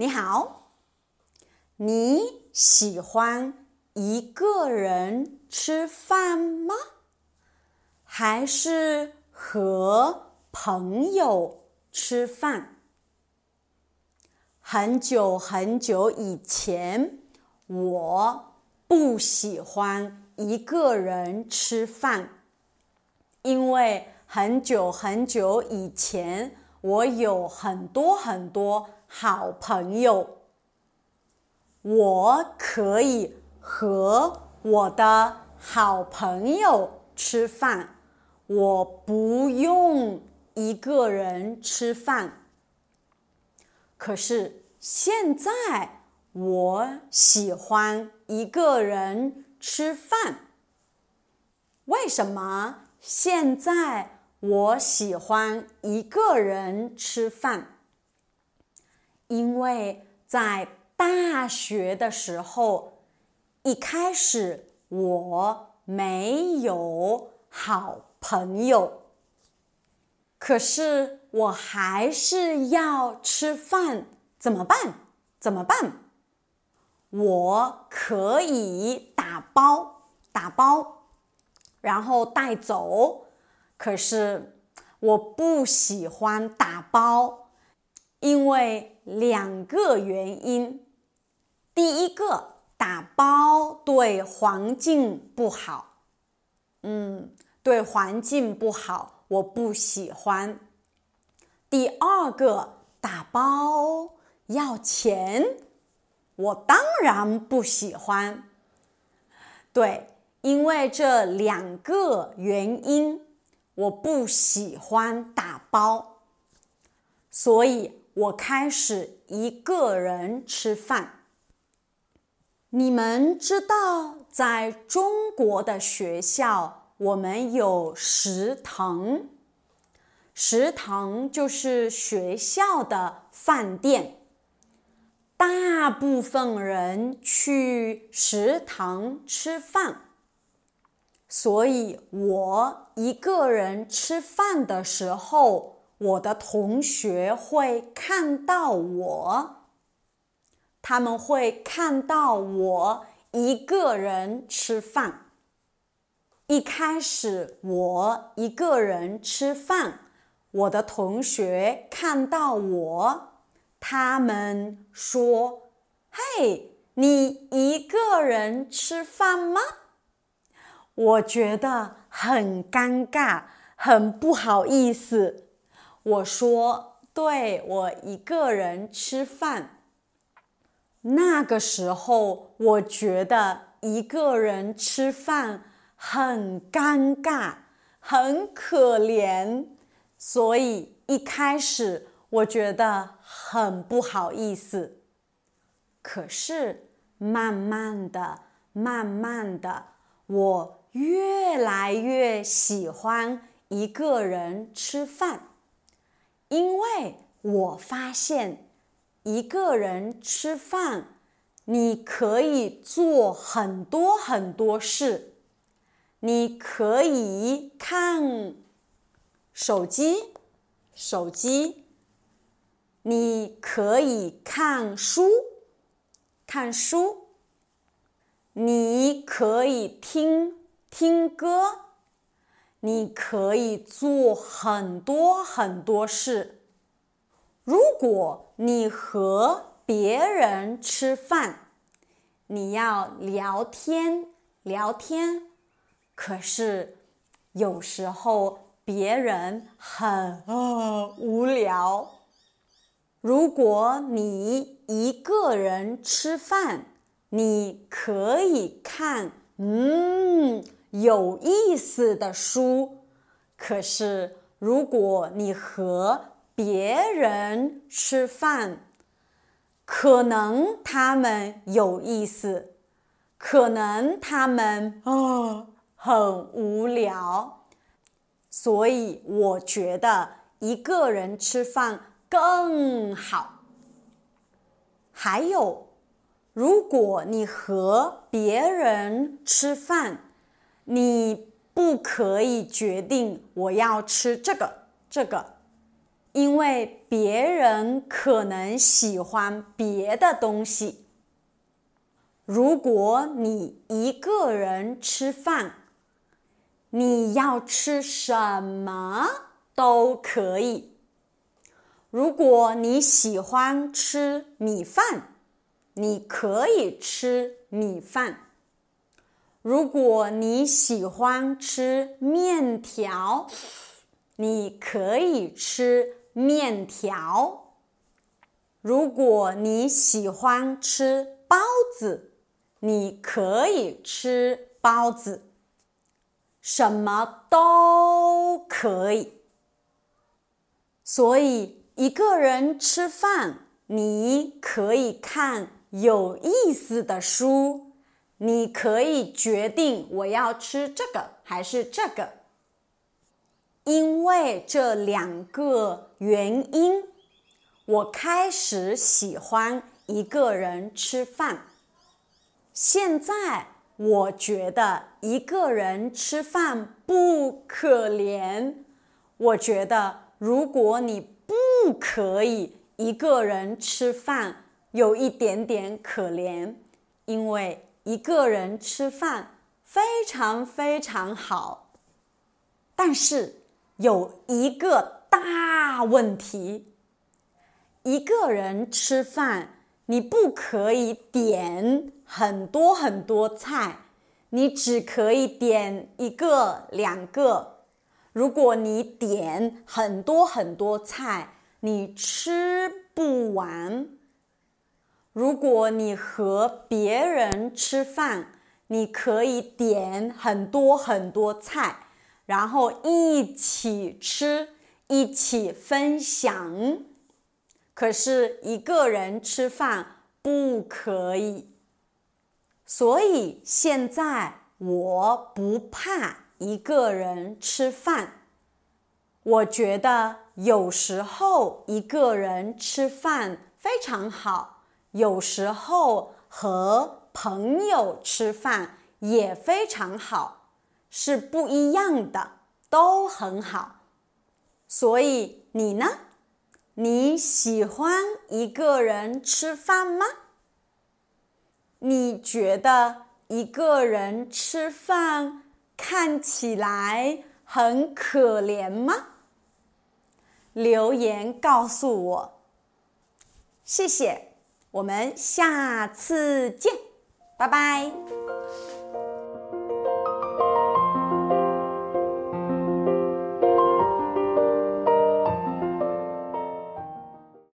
你好，你喜欢一个人吃饭吗？还是和朋友吃饭？很久很久以前，我不喜欢一个人吃饭，因为很久很久以前，我有很多很多好朋友，我可以和我的好朋友吃饭。我不用一个人吃饭，可是现在我喜欢一个人吃饭。为什么现在我喜欢一个人吃饭？因为在大学的时候，一开始我没有好。朋友，可是我还是要吃饭，怎么办？怎么办？我可以打包，打包，然后带走。可是我不喜欢打包，因为两个原因。第一个，打包对环境不好。嗯。对环境不好，我不喜欢。第二个，打包要钱，我当然不喜欢。对，因为这两个原因，我不喜欢打包，所以我开始一个人吃饭。你们知道，在中国的学校。我们有食堂，食堂就是学校的饭店。大部分人去食堂吃饭，所以我一个人吃饭的时候，我的同学会看到我，他们会看到我一个人吃饭。一开始我一个人吃饭，我的同学看到我，他们说：“嘿，你一个人吃饭吗？”我觉得很尴尬，很不好意思。我说：“对，我一个人吃饭。”那个时候，我觉得一个人吃饭。很尴尬，很可怜，所以一开始我觉得很不好意思。可是慢慢的、慢慢的，我越来越喜欢一个人吃饭，因为我发现一个人吃饭，你可以做很多很多事。你可以看手机，手机。你可以看书，看书。你可以听听歌，你可以做很多很多事。如果你和别人吃饭，你要聊天，聊天。可是，有时候别人很无聊。如果你一个人吃饭，你可以看嗯有意思的书。可是，如果你和别人吃饭，可能他们有意思，可能他们啊。很无聊，所以我觉得一个人吃饭更好。还有，如果你和别人吃饭，你不可以决定我要吃这个这个，因为别人可能喜欢别的东西。如果你一个人吃饭，你要吃什么都可以。如果你喜欢吃米饭，你可以吃米饭。如果你喜欢吃面条，你可以吃面条。如果你喜欢吃包子，你可以吃包子。什么都可以。所以一个人吃饭，你可以看有意思的书。你可以决定我要吃这个还是这个，因为这两个原因，我开始喜欢一个人吃饭。现在我觉得一个人吃饭不可怜。我觉得如果你不可以一个人吃饭，有一点点可怜，因为。一个人吃饭非常非常好，但是有一个大问题：一个人吃饭，你不可以点很多很多菜，你只可以点一个两个。如果你点很多很多菜，你吃不完。如果你和别人吃饭，你可以点很多很多菜，然后一起吃，一起分享。可是一个人吃饭不可以。所以现在我不怕一个人吃饭。我觉得有时候一个人吃饭非常好。有时候和朋友吃饭也非常好，是不一样的，都很好。所以你呢？你喜欢一个人吃饭吗？你觉得一个人吃饭看起来很可怜吗？留言告诉我，谢谢。我们下次见，拜拜。